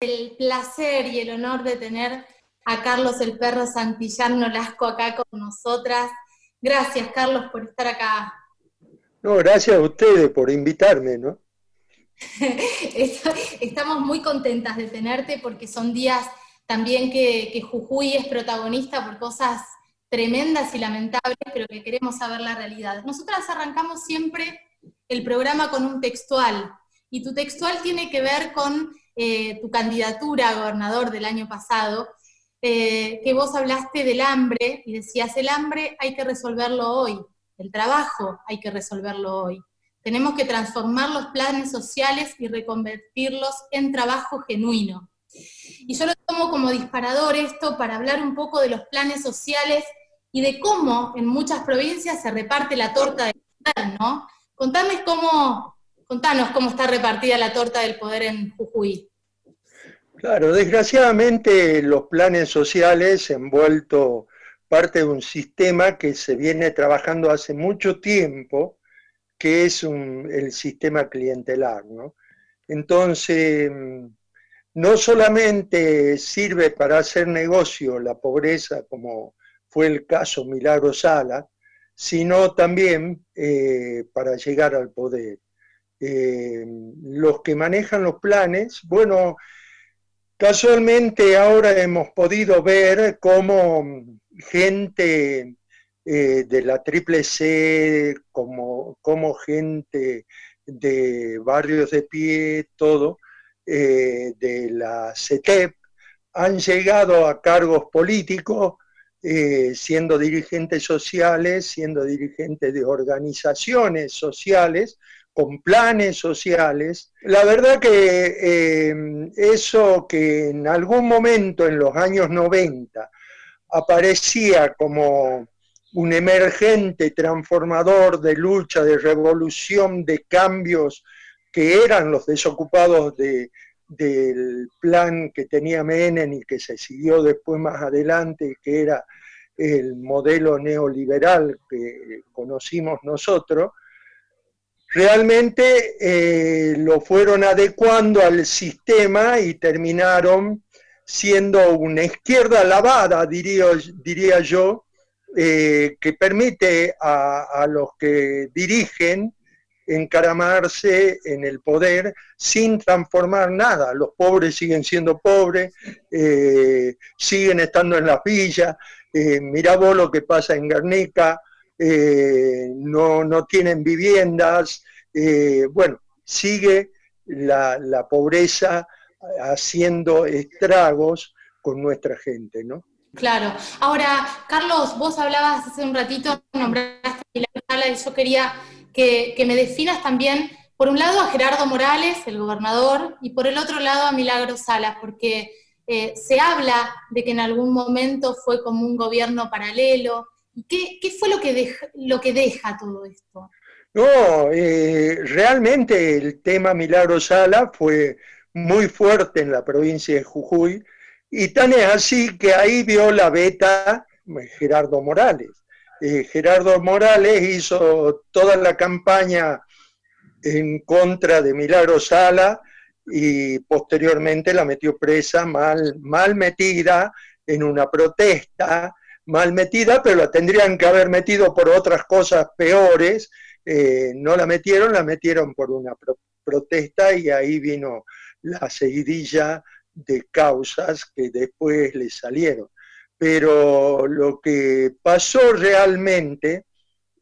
el placer y el honor de tener a Carlos el Perro Santillán Nolasco acá con nosotras. Gracias, Carlos, por estar acá. No, gracias a ustedes por invitarme, ¿no? Estamos muy contentas de tenerte porque son días también que, que, Jujuy es protagonista por cosas tremendas y lamentables, pero que queremos saber la realidad. Nosotras arrancamos siempre el programa con un textual, y tu textual tiene que ver con eh, tu candidatura a gobernador del año pasado, eh, que vos hablaste del hambre y decías, el hambre hay que resolverlo hoy, el trabajo hay que resolverlo hoy. Tenemos que transformar los planes sociales y reconvertirlos en trabajo genuino. Y yo lo tomo como disparador esto para hablar un poco de los planes sociales y de cómo en muchas provincias se reparte la torta del poder, ¿no? Contame cómo, contanos cómo está repartida la torta del poder en Jujuy. Claro, desgraciadamente los planes sociales han vuelto parte de un sistema que se viene trabajando hace mucho tiempo, que es el sistema clientelar. ¿no? Entonces, no solamente sirve para hacer negocio la pobreza, como fue el caso Milagro Sala, sino también eh, para llegar al poder. Eh, los que manejan los planes, bueno, casualmente ahora hemos podido ver cómo gente eh, de la Triple C, como, gente de barrios de pie, todo, de la CETEP, han llegado a cargos políticos eh, siendo dirigentes sociales, siendo dirigentes de organizaciones sociales, con planes sociales. La verdad que eh, eso que en algún momento en los años 90 aparecía como un emergente transformador de lucha, de revolución, de cambios que eran los desocupados de, del plan que tenía Menem y que se siguió después más adelante, que era el modelo neoliberal que conocimos nosotros, realmente eh, lo fueron adecuando al sistema y terminaron siendo una izquierda lavada, diría, yo, eh, que permite a, los que dirigen encaramarse en el poder sin transformar nada. Los pobres siguen siendo pobres, eh, siguen estando en las villas, mirá vos lo que pasa en Guernica, eh, no, no, tienen viviendas, eh, bueno, sigue la, la, pobreza haciendo estragos con nuestra gente, ¿no? Claro. Ahora, Carlos, vos hablabas hace un ratito, nombraste a y yo quería que, que me definas también, por un lado a Gerardo Morales, el gobernador, y por el otro lado a Milagro Salas, porque eh, se habla de que en algún momento fue como un gobierno paralelo. ¿Qué, fue lo que, deja, lo que deja todo esto? No, eh, realmente el tema Milagro Sala fue muy fuerte en la provincia de Jujuy y tan es así que ahí vio la beta eh, Gerardo Morales. Gerardo Morales hizo toda la campaña en contra de Milagro Sala y posteriormente la metió presa mal, mal metida en una protesta, mal metida, pero la tendrían que haber metido por otras cosas peores. Eh, no la metieron, la metieron por una protesta y ahí vino la seguidilla de causas que después le salieron. Pero lo que pasó realmente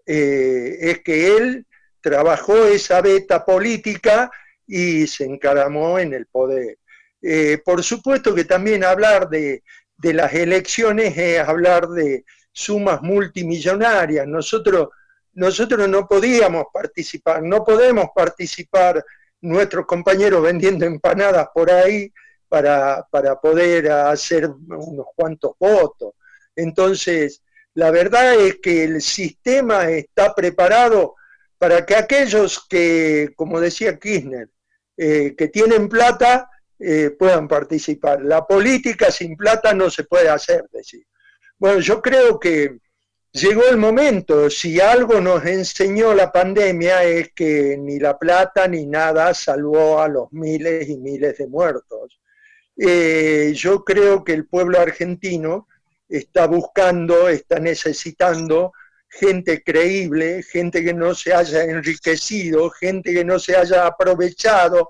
eh, es que él trabajó esa beta política y se encaramó en el poder. Eh, por supuesto que también hablar de, las elecciones es hablar de sumas multimillonarias. Nosotros, nosotros no podíamos participar, no podemos participar nuestros compañeros vendiendo empanadas por ahí para, para poder hacer unos cuantos votos. Entonces, la verdad es que el sistema está preparado para que aquellos que, como decía Kirchner, eh, que tienen plata eh, puedan participar. La política sin plata no se puede hacer, decir. Bueno, yo creo que llegó el momento, si algo nos enseñó la pandemia es que ni la plata ni nada salvó a los miles y miles de muertos. eh, yo creo que el pueblo argentino está buscando, está necesitando gente creíble, gente que no se haya enriquecido, gente que no se haya aprovechado,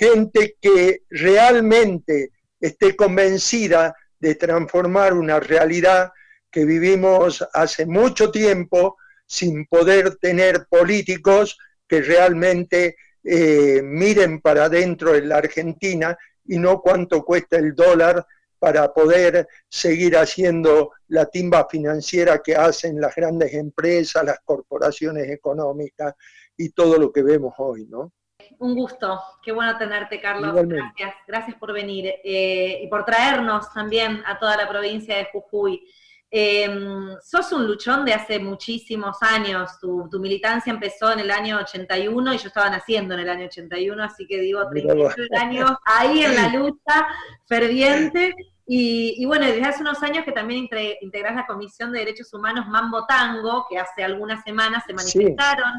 gente que realmente esté convencida de transformar una realidad que vivimos hace mucho tiempo sin poder tener políticos que realmente eh, miren para adentro en la Argentina y no cuánto cuesta el dólar para poder seguir haciendo la timba financiera que hacen las grandes empresas, las corporaciones económicas y todo lo que vemos hoy, ¿no? Un gusto, qué bueno tenerte, Carlos. Gracias, gracias por venir eh, y por traernos también a toda la provincia de Jujuy. Em, sos un luchón de hace muchísimos años, tu, militancia empezó en el año 81 y yo estaba naciendo en el año 81, así que digo 39 años ahí en la lucha ferviente. Y, bueno, desde hace unos años que también integrás la Comisión de Derechos Humanos Mambo Tango, que hace algunas semanas se manifestaron,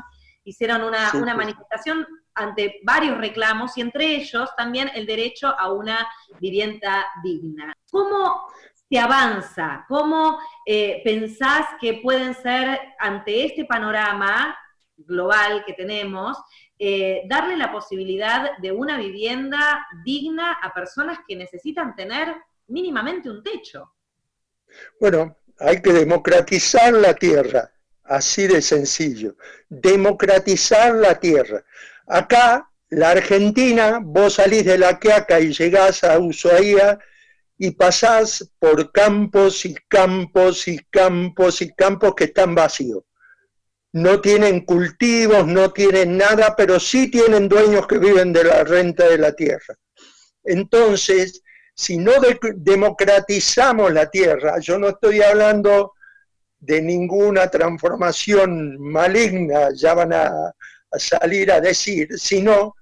hicieron una, una manifestación ante varios reclamos y entre ellos también el derecho a una vivienda digna. ¿Cómo se avanza? ¿Cómo eh, pensás que pueden ser, ante este panorama global que tenemos, eh, darle la posibilidad de una vivienda digna a personas que necesitan tener mínimamente un techo? Bueno, hay que democratizar la tierra, así de sencillo. Democratizar la tierra. Acá, la Argentina, vos salís de la Quiaca y llegás a Ushuaia y pasás por campos y campos y campos y campos que están vacíos. No tienen cultivos, no tienen nada, pero sí tienen dueños que viven de la renta de la tierra. Entonces, si no democratizamos la tierra, yo no estoy hablando de ninguna transformación maligna, ya van a, a salir a decir, sino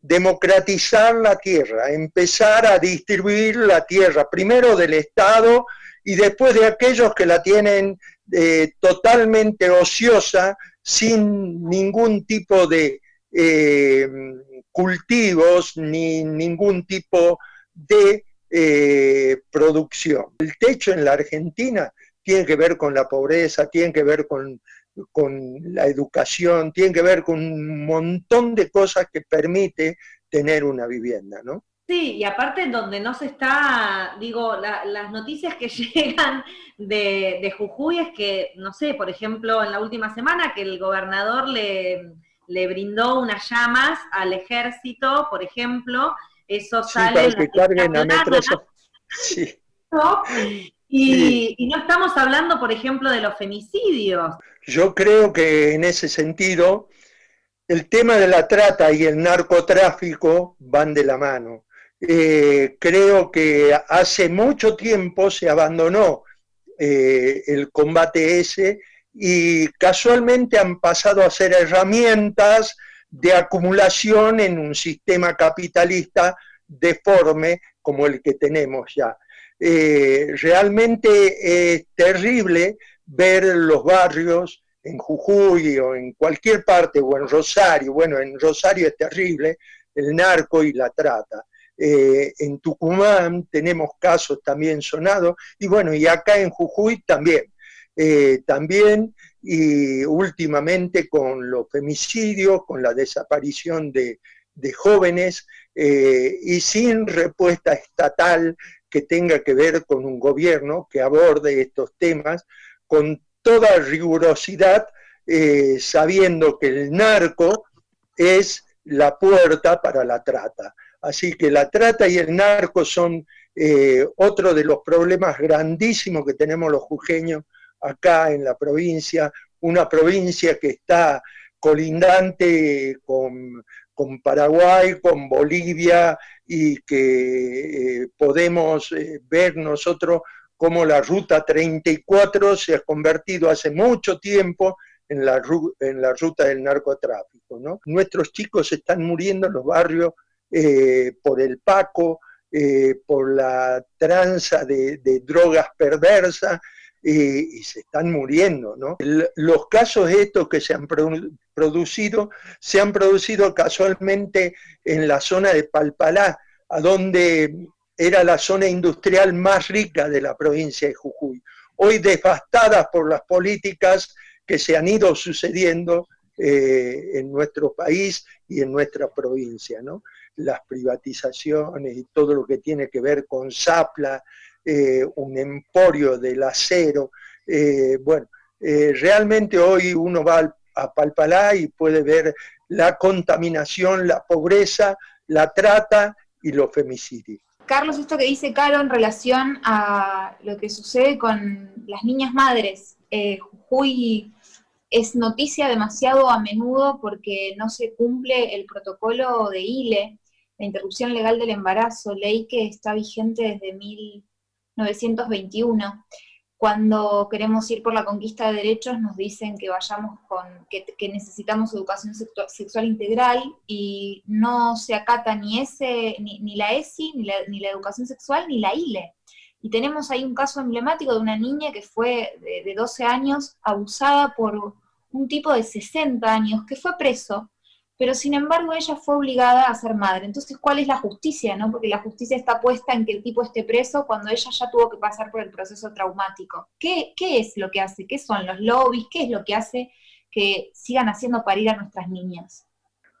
democratizar la tierra, empezar a distribuir la tierra, primero del Estado y después de aquellos que la tienen eh, totalmente ociosa, sin ningún tipo de eh, cultivos ni ningún tipo de eh, producción. El techo en la Argentina tiene que ver con la pobreza, tiene que ver con con la educación, tiene que ver con un montón de cosas que permite tener una vivienda, ¿no? Sí, y aparte donde no se está, digo, las noticias que llegan de, Jujuy es que, no sé, por ejemplo, en la última semana que el gobernador le, le brindó unas llamas al ejército, por ejemplo, eso sale... Para que carguen a Sí. Y, y, no estamos hablando, por ejemplo, de los femicidios. Yo creo que en ese sentido el tema de la trata y el narcotráfico van de la mano. Eh, creo que hace mucho tiempo se abandonó eh, el combate ese y casualmente han pasado a ser herramientas de acumulación en un sistema capitalista deforme como el que tenemos ya. Eh, realmente es terrible ver los barrios en Jujuy o en cualquier parte, o en Rosario, bueno, en Rosario es terrible, el narco y la trata. Eh, en Tucumán tenemos casos también sonados, y bueno, y acá en Jujuy también. Eh, también y últimamente con los femicidios, con la desaparición de, jóvenes eh, y sin respuesta estatal que tenga que ver con un gobierno que aborde estos temas, con toda rigurosidad, eh, sabiendo que el narco es la puerta para la trata. Así que la trata y el narco son eh, otro de los problemas grandísimos que tenemos los jujeños acá en la provincia, una provincia que está colindante con, Paraguay, con Bolivia y que eh, podemos ver nosotros cómo la Ruta 34 se ha convertido hace mucho tiempo en la, en la ruta del narcotráfico. Nuestros chicos están muriendo en los barrios eh, por el Paco, eh, por la tranza de, drogas perversas, y se están muriendo. ¿no? los casos estos que se han producido, se han producido casualmente en la zona de Palpalá, a donde era la zona industrial más rica de la provincia de Jujuy. Hoy devastada por las políticas que se han ido sucediendo eh, en nuestro país y en nuestra provincia, ¿no? Las privatizaciones y todo lo que tiene que ver con Zapla, eh, un emporio del acero. Eh, bueno, realmente hoy uno va a Palpalá y puede ver la contaminación, la pobreza, la trata y los femicidios. Carlos, esto que dice Caro en relación a lo que sucede con las niñas madres, eh, es noticia demasiado a menudo porque no se cumple el protocolo de ILE, la interrupción legal del embarazo, ley que está vigente desde 1921 cuando queremos ir por la conquista de derechos nos dicen que vayamos con, que, necesitamos educación sexual integral y no se acata ni ese, ni, la ESI, ni la, ni la, educación sexual, ni la ILE. Y tenemos ahí un caso emblemático de una niña que fue de, de 12 años abusada por un tipo de 60 años que fue preso pero sin embargo ella fue obligada a ser madre. Entonces, ¿cuál es la justicia? No? Porque la justicia está puesta en que el tipo esté preso cuando ella ya tuvo que pasar por el proceso traumático. ¿Qué, qué es lo que hace? ¿Qué son los lobbies? ¿Qué es lo que hace que sigan haciendo parir a nuestras niñas?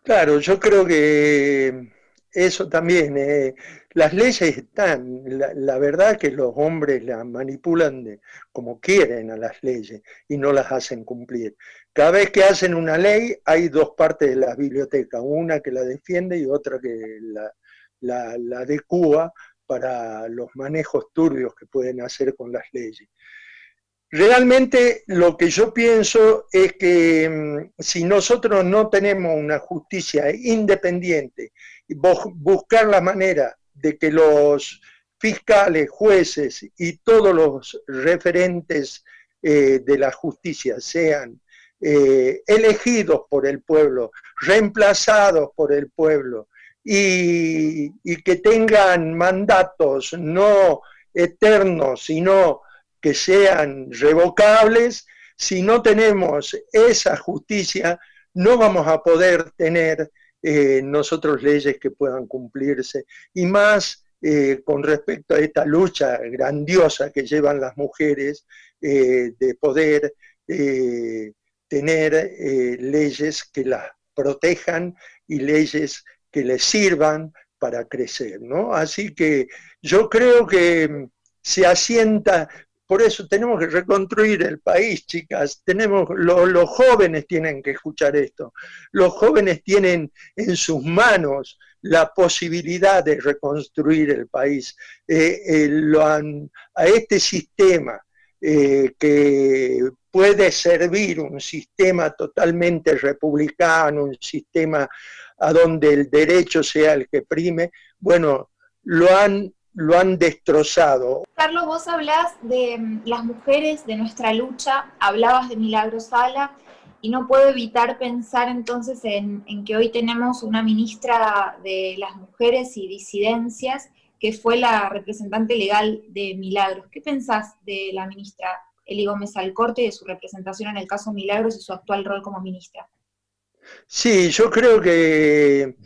Claro, yo creo que eso también, eh, las leyes están, la, verdad que los hombres las manipulan de, como quieren a las leyes y no las hacen cumplir. Cada vez que hacen una ley hay dos partes de la biblioteca, una que la defiende y otra que la, la, la adecua para los manejos turbios que pueden hacer con las leyes. Realmente lo que yo pienso es que mm, si nosotros no tenemos una justicia independiente, buscar la manera de que los fiscales, jueces y todos los referentes eh, de la justicia sean eh, elegidos por el pueblo, reemplazados por el pueblo y que tengan mandatos no eternos, sino que sean revocables, si no tenemos esa justicia, no vamos a poder tener eh, nosotros leyes que puedan cumplirse. Y más eh, con respecto a esta lucha grandiosa que llevan las mujeres eh, de poder tener leyes que las protejan y leyes que les sirvan para crecer, ¿no? Así que yo creo que se asienta, por eso tenemos que reconstruir el país, chicas. Tenemos, los jóvenes tienen que escuchar esto. Los jóvenes tienen en sus manos la posibilidad de reconstruir el país. Eh, eh, a este sistema eh, que puede servir un sistema totalmente republicano, un sistema a donde el derecho sea el que prime, bueno, lo han lo han destrozado. Carlos, vos hablas de mm, las mujeres, de nuestra lucha, hablabas de Milagro Sala, y no puedo evitar pensar entonces en, que hoy tenemos una ministra de las mujeres y disidencias que fue la representante legal de Milagros. ¿Qué pensás de la ministra Eli Gómez Alcorte y de su representación en el caso Milagros y su actual rol como ministra? Sí, yo creo que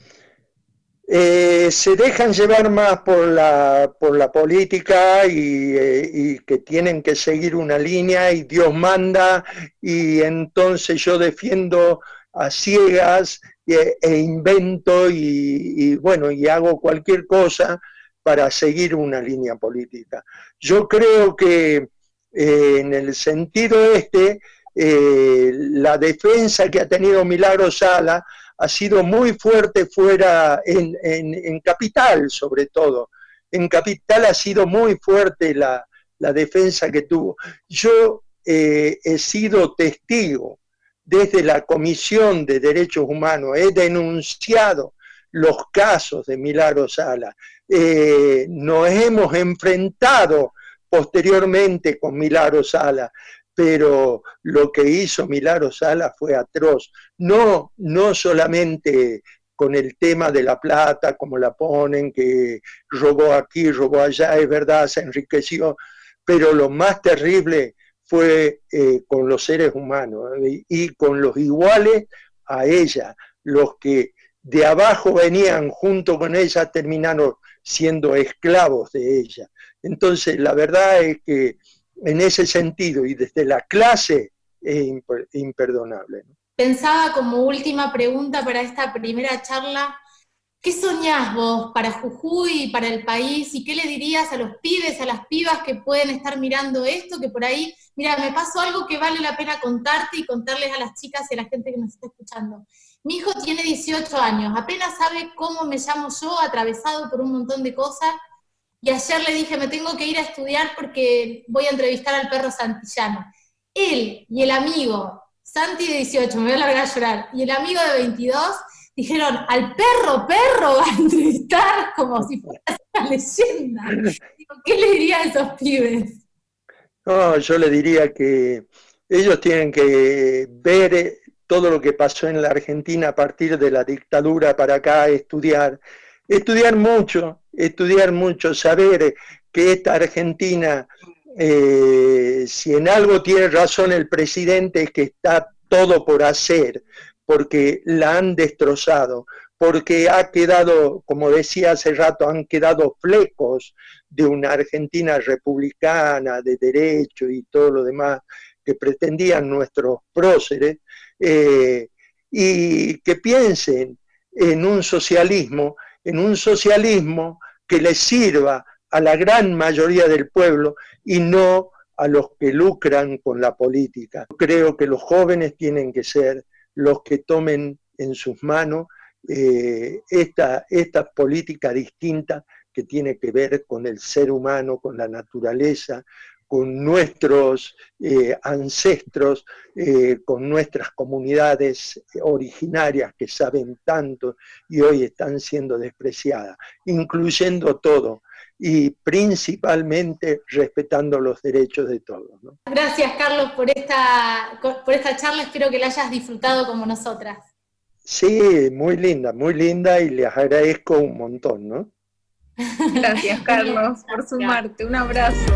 eh, se dejan llevar más por la, por la política eh, y, que tienen que seguir una línea y Dios manda y entonces yo defiendo a ciegas e, e invento y, bueno, y hago cualquier cosa para seguir una línea política. Yo creo que eh, en el sentido este, la defensa que ha tenido Milagro Sala ha sido muy fuerte fuera, en, Capital sobre todo. En Capital ha sido muy fuerte la, defensa que tuvo. Yo eh, he sido testigo desde la Comisión de Derechos Humanos, he denunciado los casos de Milagro Sala. Eh, nos hemos enfrentado posteriormente con Milagro Sala pero lo que hizo Milagro Sala fue atroz. No, no solamente con el tema de la plata, como la ponen, que robó aquí, robó allá, es verdad, se enriqueció, pero lo más terrible fue eh, con los seres humanos ¿eh? y con los iguales a ella, los que de abajo venían junto con ella terminaron siendo esclavos de ella. Entonces, la verdad es que en ese sentido y desde la clase es imperdonable. Pensaba como última pregunta para esta primera charla, ¿qué soñás vos para Jujuy para el país? ¿Y qué le dirías a los pibes, a las pibas que pueden estar mirando esto, que por ahí, mira, me pasó algo que vale la pena contarte y contarles a las chicas y a la gente que nos está escuchando. Mi hijo tiene 18 años, apenas sabe cómo me llamo yo, atravesado por un montón de cosas, y ayer le dije, me tengo que ir a estudiar porque voy a entrevistar al perro Santillano. Él y el amigo, Santi de 18, me voy a largar a llorar, y el amigo de 22, dijeron, al perro, perro va a entrevistar como si fuera una leyenda. ¿Qué le diría a esos pibes? No, yo le diría que ellos tienen que ver todo lo que pasó en la Argentina a partir de la dictadura para acá, estudiar, estudiar mucho, estudiar mucho, saber que esta Argentina, eh, si en algo tiene razón el presidente, es que está todo por hacer, porque la han destrozado, porque ha quedado, como decía hace rato, han quedado flecos de una Argentina republicana, de derecho y todo lo demás que pretendían nuestros próceres, eh, y que piensen en un socialismo, en un socialismo que les sirva a la gran mayoría del pueblo y no a los que lucran con la política. Creo que los jóvenes tienen que ser los que tomen en sus manos eh, esta, esta política distinta que tiene que ver con el ser humano, con la naturaleza, con nuestros eh, ancestros, eh, con nuestras comunidades originarias que saben tanto y hoy están siendo despreciadas, incluyendo todo y principalmente respetando los derechos de todos. Gracias Carlos por esta, por esta charla, espero que la hayas disfrutado como nosotras. Sí, muy linda, muy linda y les agradezco un montón, ¿no? Gracias Carlos por sumarte, un abrazo.